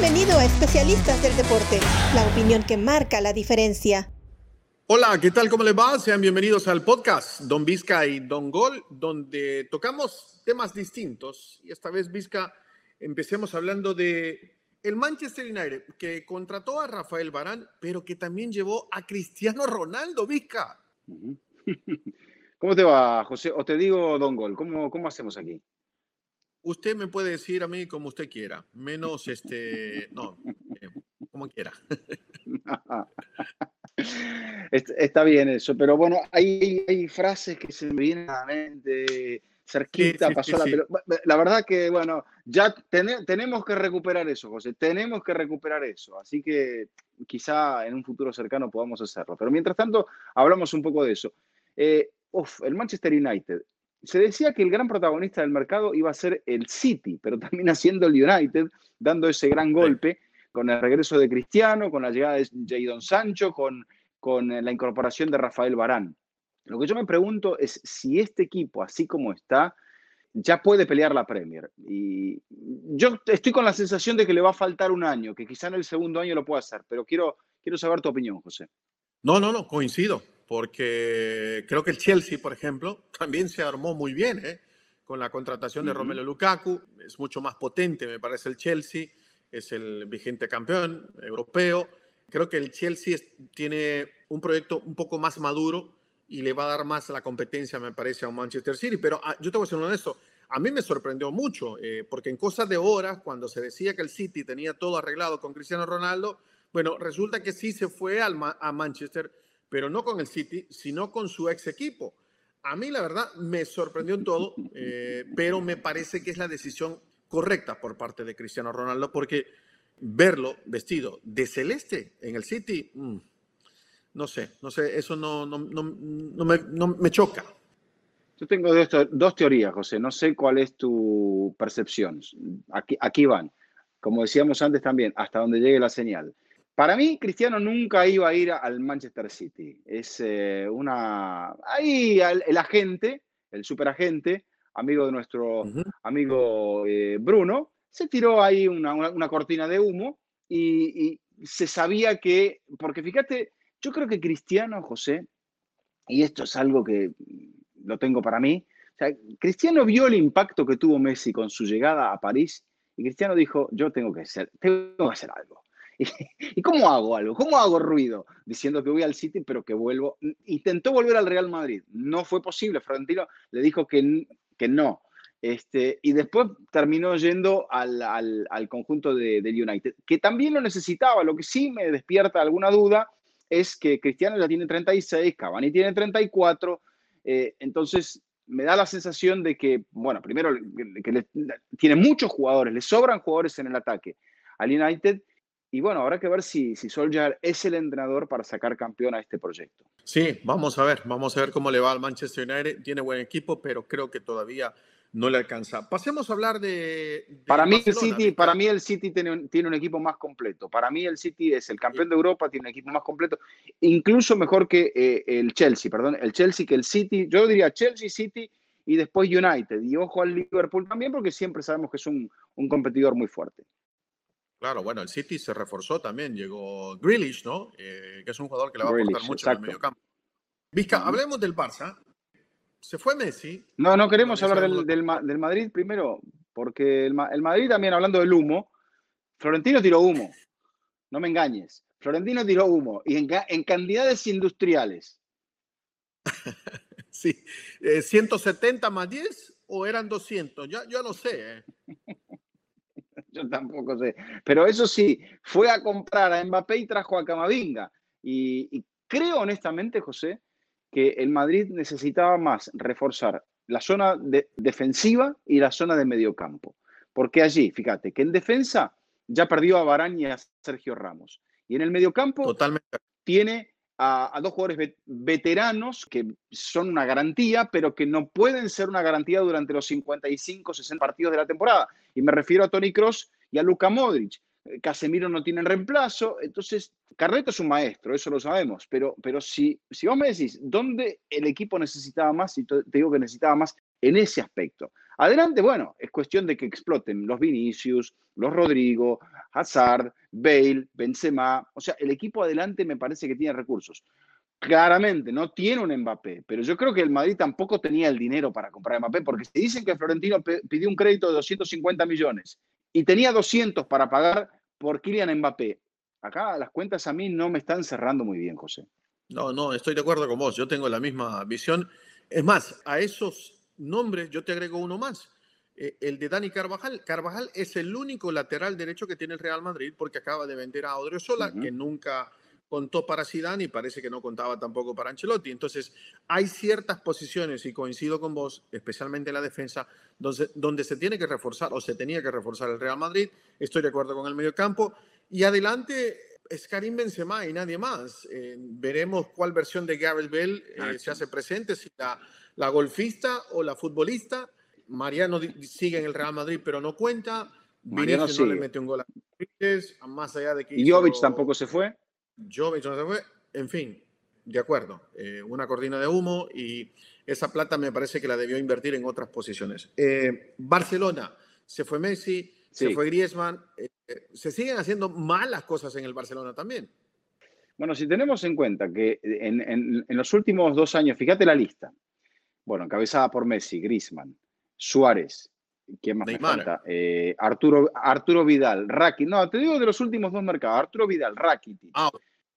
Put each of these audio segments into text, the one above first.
Bienvenido a Especialistas del Deporte, la opinión que marca la diferencia. Hola, ¿qué tal? ¿Cómo les va? Sean bienvenidos al podcast Don Vizca y Don Gol, donde tocamos temas distintos. Y esta vez, Vizca, empecemos hablando de el Manchester United, que contrató a Rafael Barán, pero que también llevó a Cristiano Ronaldo, Vizca. ¿Cómo te va, José? O te digo, Don Gol, ¿cómo, cómo hacemos aquí? Usted me puede decir a mí como usted quiera, menos este, no, eh, como quiera. Está bien eso, pero bueno, hay, hay frases que se me vienen a la mente, cerquita, pasó la pelota. La verdad que, bueno, ya tenemos que recuperar eso, José, tenemos que recuperar eso, así que quizá en un futuro cercano podamos hacerlo. Pero mientras tanto, hablamos un poco de eso. Eh, el Manchester United, se decía que el gran protagonista del mercado iba a ser el City, pero también haciendo el United, dando ese gran golpe con el regreso de Cristiano, con la llegada de Jadon Sancho, con, con la incorporación de Rafael Barán. Lo que yo me pregunto es si este equipo, así como está, ya puede pelear la Premier. Y yo estoy con la sensación de que le va a faltar un año, que quizá en el segundo año lo pueda hacer, pero quiero, quiero saber tu opinión, José. No, no, no, coincido porque creo que el Chelsea, por ejemplo, también se armó muy bien ¿eh? con la contratación de Romelu Lukaku. Es mucho más potente, me parece, el Chelsea. Es el vigente campeón europeo. Creo que el Chelsea tiene un proyecto un poco más maduro y le va a dar más la competencia, me parece, a un Manchester City. Pero ah, yo te voy a ser honesto, a mí me sorprendió mucho, eh, porque en cosas de horas, cuando se decía que el City tenía todo arreglado con Cristiano Ronaldo, bueno, resulta que sí se fue al, a Manchester pero no con el City, sino con su ex equipo. A mí, la verdad, me sorprendió en todo, eh, pero me parece que es la decisión correcta por parte de Cristiano Ronaldo, porque verlo vestido de celeste en el City, mm, no sé, no sé, eso no, no, no, me, me, choca. Yo tengo dos, dos, teorías, José, no sé cuál es tu percepción. Aquí, aquí van, como decíamos antes también, hasta donde llegue la señal. Para mí, Cristiano nunca iba a ir al Manchester City. Es eh, una. Ahí el, agente, el superagente, amigo de nuestro amigo eh, Bruno, se tiró ahí una, cortina de humo y, se sabía que. Porque fíjate, yo creo que Cristiano, José, y esto es algo que lo tengo para mí. Cristiano vio el impacto que tuvo Messi con su llegada a París y Cristiano dijo: Yo tengo que hacer, tengo que hacer algo. ¿Y cómo hago algo? ¿Cómo hago ruido? Diciendo que voy al City, pero que vuelvo. Intentó volver al Real Madrid. No fue posible. Florentino le dijo que, que no. Este, y después terminó yendo al, al, conjunto de, del United, que también lo necesitaba. Lo que sí me despierta alguna duda es que Cristiano ya tiene 36, Cavani tiene 34. Eh, entonces, me da la sensación de que, bueno, primero, que tiene muchos jugadores, le sobran jugadores en el ataque al United y bueno, habrá que ver si, si Solskjaer es el entrenador para sacar campeón a este proyecto. Sí, vamos a ver, vamos a ver cómo le va al Manchester United. Tiene buen equipo, pero creo que todavía no le alcanza. Pasemos a hablar de. para, mí el City, para mí el City tiene, tiene un equipo más completo. Para mí el City es el campeón de Europa, tiene un equipo más completo, incluso mejor que eh, el Chelsea, perdón, el Chelsea que el City. Yo diría Chelsea, City y después United. Y ojo al Liverpool también, porque siempre sabemos que es un, un competidor muy fuerte. Claro, bueno, el City se reforzó también. Llegó Grealish, ¿no? Eh, que es un jugador que le va a aportar mucho en el medio campo. Vizca, hablemos del Barça. Se fue Messi. No, no queremos hablar del, del, Madrid primero, porque el, Madrid también, hablando del humo, Florentino tiró humo. No me engañes. Florentino tiró humo y en, cantidades industriales. sí, 170 eh, más 10 o eran 200, ya, yo no sé. Eh. yo tampoco sé. Pero eso sí, fue a comprar a Mbappé y trajo a Camavinga. Y, creo honestamente, José, que el Madrid necesitaba más reforzar la zona defensiva y la zona de mediocampo. Porque allí, fíjate, que en defensa ya perdió a Barán y a Sergio Ramos. Y en el mediocampo Totalmente. tiene a, dos jugadores veteranos que son una garantía, pero que no pueden ser una garantía durante los 55, 60 partidos de la temporada. Y me refiero a Tony Cross y a Luka Modric. Eh, Casemiro no tiene reemplazo, entonces Carleto es un maestro, eso lo sabemos, pero, pero si, si vos me decís, ¿dónde el equipo necesitaba más? Y te digo que necesitaba más en ese aspecto. Adelante, bueno, es cuestión de que exploten los Vinicius, los Rodrigo, Hazard, Bale, Benzema. O sea, el equipo adelante me parece que tiene recursos. Claramente, no tiene un Mbappé, pero yo creo que el Madrid tampoco tenía el dinero para comprar Mbappé, porque se dicen que Florentino pidió un crédito de 250 millones y tenía 200 para pagar por Kylian Mbappé. Acá las cuentas a mí no me están cerrando muy bien, José. No, no, estoy de acuerdo con vos. Yo tengo la misma visión. Es más, a esos nombres, yo te agrego uno más. Eh, el de Dani Carvajal. Carvajal es el único lateral derecho que tiene el Real Madrid porque acaba de vender a Odriozola, que nunca contó para Zidane y parece que no contaba tampoco para Ancelotti. Entonces, hay ciertas posiciones, y coincido con vos, especialmente en la defensa, donde, donde se tiene que reforzar o se tenía que reforzar el Real Madrid. Estoy de acuerdo con el medio campo. Y adelante es Karim Benzema y nadie más. Eh, veremos cuál versión de Gareth Bell eh, se hace presente, si la la golfista o la futbolista. Mariano sigue en el Real Madrid, pero no cuenta. Mariano no le mete un gol a más allá de que. ¿Y Jovic tampoco se fue? Jovic no se fue. En fin, de acuerdo. Eh, una cortina de humo y esa plata me parece que la debió invertir en otras posiciones. Eh, Barcelona, se fue Messi, se fue Griezmann. Eh, se siguen haciendo malas cosas en el Barcelona también. Bueno, si tenemos en cuenta que en, en los últimos dos años, fíjate la lista, bueno, encabezada por Messi, Grisman, Suárez, ¿quién más me falta? Eh, Arturo, Arturo Vidal, Rakitic. No, te digo de los últimos dos mercados, Arturo Vidal, Rakitic. Ah,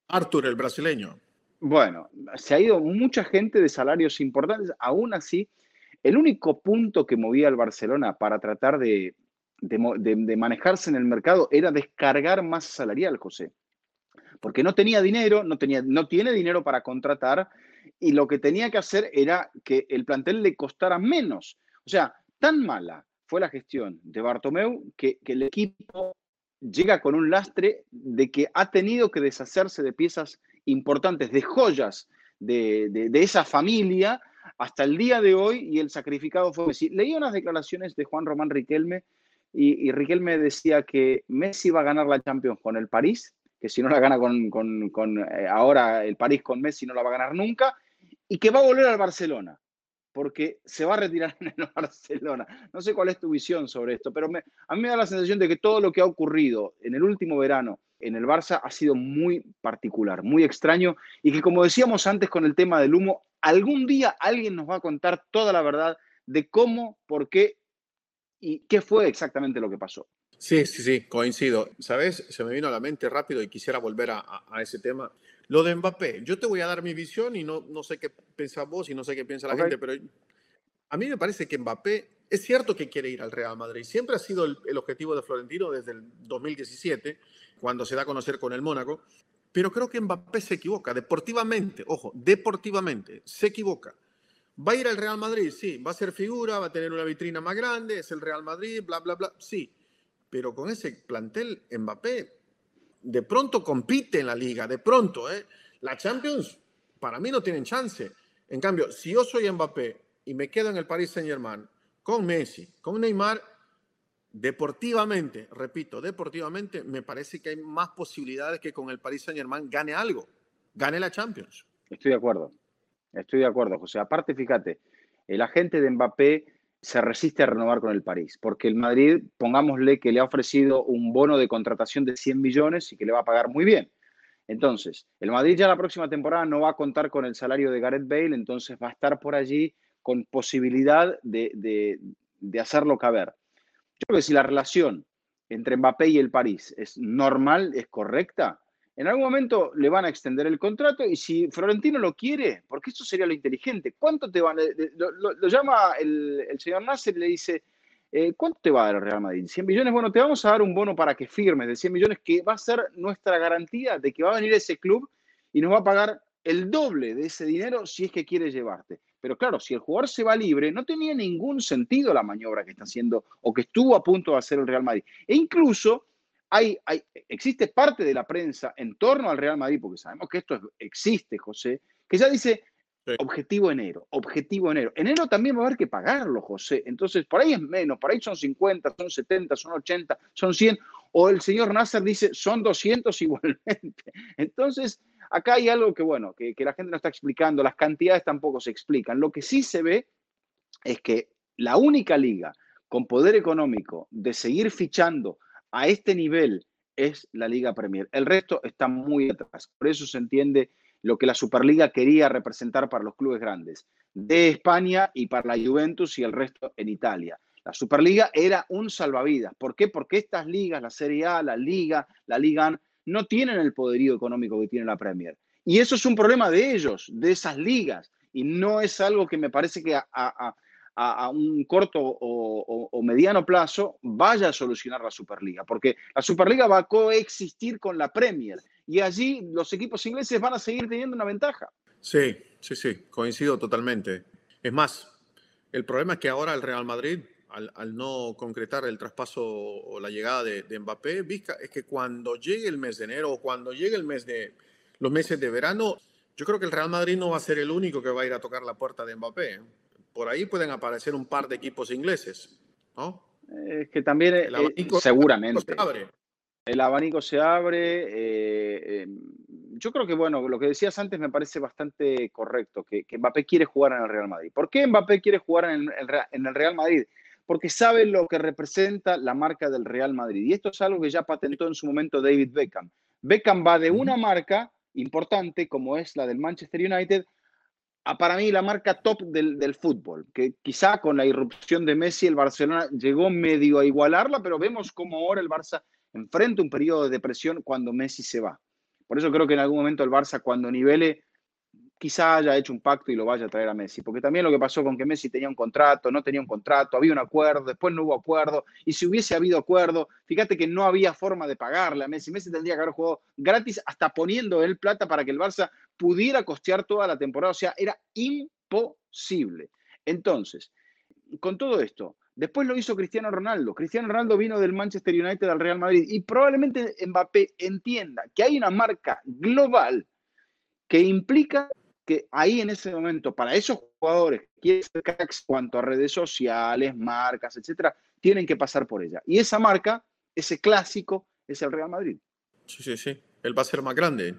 Arturo, el brasileño. Bueno, se ha ido mucha gente de salarios importantes, aún así, el único punto que movía al Barcelona para tratar de, de, manejarse en el mercado era descargar más salarial, José. Porque no tenía dinero, no, tenía, no tiene dinero para contratar y lo que tenía que hacer era que el plantel le costara menos. O sea, tan mala fue la gestión de Bartomeu que, el equipo llega con un lastre de que ha tenido que deshacerse de piezas importantes, de joyas de, esa familia hasta el día de hoy y el sacrificado fue Messi. Leí unas declaraciones de Juan Román Riquelme y, Riquelme decía que Messi va a ganar la Champions con el París, que si no la gana con, con eh, ahora el París con Messi no la va a ganar nunca, y que va a volver al Barcelona, porque se va a retirar en el Barcelona. No sé cuál es tu visión sobre esto, pero a mí me da la sensación de que todo lo que ha ocurrido en el último verano en el Barça ha sido muy particular, muy extraño, y que como decíamos antes con el tema del humo, algún día alguien nos va a contar toda la verdad de cómo, por qué y qué fue exactamente lo que pasó. Sí, sí, sí, coincido. ¿Sabes? Se me vino a la mente rápido y quisiera volver a, a ese tema. Lo de Mbappé, yo te voy a dar mi visión y no, no sé qué piensas vos y no sé qué piensa la gente, pero a mí me parece que Mbappé es cierto que quiere ir al Real Madrid. Siempre ha sido el, objetivo de Florentino desde el 2017, cuando se da a conocer con el Mónaco. Pero creo que Mbappé se equivoca deportivamente, ojo, deportivamente, se equivoca. ¿Va a ir al Real Madrid? Sí. ¿Va a ser figura? ¿Va a tener una vitrina más grande? ¿Es el Real Madrid? Bla, bla, bla. Sí. Pero con ese plantel, Mbappé de pronto compite en la liga, de pronto, ¿eh? La Champions, para mí no tienen chance. En cambio, si yo soy Mbappé y me quedo en el Paris Saint Germain con Messi, con Neymar, deportivamente, repito, deportivamente, me parece que hay más posibilidades que con el Paris Saint Germain gane algo, gane la Champions. Estoy de acuerdo, estoy de acuerdo, José. Aparte, fíjate, el agente de Mbappé se resiste a renovar con el París, porque el Madrid, pongámosle que le ha ofrecido un bono de contratación de 100 millones y que le va a pagar muy bien. Entonces, el Madrid ya la próxima temporada no va a contar con el salario de Gareth Bale, entonces va a estar por allí con posibilidad de, de, de hacerlo caber. Yo creo que si la relación entre Mbappé y el París es normal, es correcta, en algún momento le van a extender el contrato y si Florentino lo quiere, porque esto sería lo inteligente, ¿cuánto te van a.? Lo, llama el, señor Nasser y le dice: eh, ¿Cuánto te va a dar el Real Madrid? 100 millones. Bueno, te vamos a dar un bono para que firmes de 100 millones que va a ser nuestra garantía de que va a venir ese club y nos va a pagar el doble de ese dinero si es que quiere llevarte. Pero claro, si el jugador se va libre, no tenía ningún sentido la maniobra que está haciendo o que estuvo a punto de hacer el Real Madrid. E incluso hay, existe parte de la prensa en torno al Real Madrid, porque sabemos que esto existe, José, que ya dice objetivo enero, objetivo enero. Enero también va a haber que pagarlo, José. Entonces, por ahí es menos, por ahí son 50, son 70, son 80, son 100. O el señor Nasser dice, son 200 igualmente. Entonces, acá hay algo que, bueno, que, que la gente no está explicando, las cantidades tampoco se explican. Lo que sí se ve es que la única liga con poder económico de seguir fichando a este nivel es la Liga Premier. El resto está muy atrás. Por eso se entiende lo que la Superliga quería representar para los clubes grandes de España y para la Juventus y el resto en Italia. La Superliga era un salvavidas. ¿Por qué? Porque estas ligas, la Serie A, la Liga, la Liga, no tienen el poderío económico que tiene la Premier. Y eso es un problema de ellos, de esas ligas. Y no es algo que me parece que a, un corto o, mediano plazo vaya a solucionar la Superliga. Porque la Superliga va a coexistir con la Premier. Y allí los equipos ingleses van a seguir teniendo una ventaja. Sí, sí, sí, coincido totalmente. Es más, el problema es que ahora el Real Madrid al, no concretar el traspaso o la llegada de, Mbappé, Vizca, es que cuando llegue el mes de enero o cuando llegue el mes de los meses de verano, yo creo que el Real Madrid no va a ser el único que va a ir a tocar la puerta de Mbappé. Por ahí pueden aparecer un par de equipos ingleses, ¿no? Es que también, el eh, seguramente. Se abre. El abanico se abre. Eh, eh, yo creo que, bueno, lo que decías antes me parece bastante correcto, que, Mbappé quiere jugar en el Real Madrid. ¿Por qué Mbappé quiere jugar en el Real Madrid? porque sabe lo que representa la marca del Real Madrid. Y esto es algo que ya patentó en su momento David Beckham. Beckham va de una marca importante, como es la del Manchester United, a para mí la marca top del, fútbol, que quizá con la irrupción de Messi el Barcelona llegó medio a igualarla, pero vemos cómo ahora el Barça enfrenta un periodo de depresión cuando Messi se va. Por eso creo que en algún momento el Barça cuando nivele quizá haya hecho un pacto y lo vaya a traer a Messi, porque también lo que pasó con que Messi tenía un contrato, no tenía un contrato, había un acuerdo, después no hubo acuerdo, y si hubiese habido acuerdo, fíjate que no había forma de pagarle a Messi, Messi tendría que haber jugado gratis hasta poniendo él plata para que el Barça pudiera costear toda la temporada, o sea, era imposible. Entonces, con todo esto, Después lo hizo Cristiano Ronaldo. Cristiano Ronaldo vino del Manchester United al Real Madrid y probablemente Mbappé entienda que hay una marca global que implica que ahí en ese momento, para esos jugadores que quieren ser cracks cuanto a redes sociales, marcas, etcétera, tienen que pasar por ella. Y esa marca, ese clásico, es el Real Madrid. Sí, sí, sí. Él va a ser más grande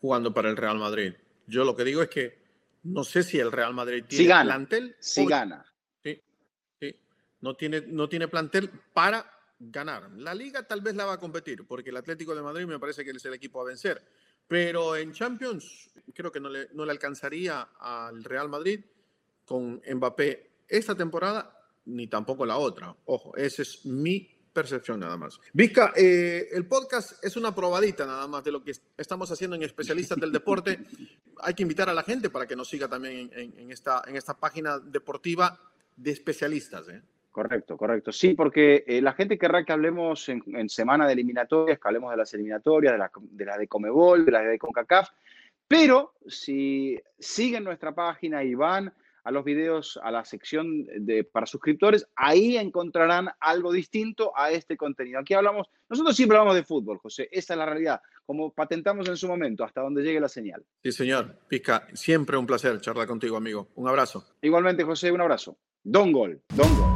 jugando para el Real Madrid. Yo lo que digo es que no sé si el Real Madrid tiene plantel. Si gana. Sí, sí. No tiene, no tiene plantel para ganar. La liga tal vez la va a competir, porque el Atlético de Madrid me parece que es el equipo a vencer. Pero en Champions creo que no le, no le alcanzaría al Real Madrid con Mbappé esta temporada ni tampoco la otra. Ojo, esa es mi percepción nada más. Vizca, eh, el podcast es una probadita nada más de lo que estamos haciendo en Especialistas del Deporte. Hay que invitar a la gente para que nos siga también en, esta, en esta página deportiva de especialistas. ¿eh? Correcto, correcto. Sí, porque eh, la gente querrá que hablemos en, semana de eliminatorias, que hablemos de las eliminatorias, de las de, la de Comebol, de las de CONCACAF, pero si siguen nuestra página y van a los videos, a la sección de, para suscriptores, ahí encontrarán algo distinto a este contenido. Aquí hablamos, nosotros siempre hablamos de fútbol, José, esa es la realidad, como patentamos en su momento, hasta donde llegue la señal. Sí, señor. Pica, siempre un placer charlar contigo, amigo. Un abrazo. Igualmente, José, un abrazo. Don Gol, Don Gol.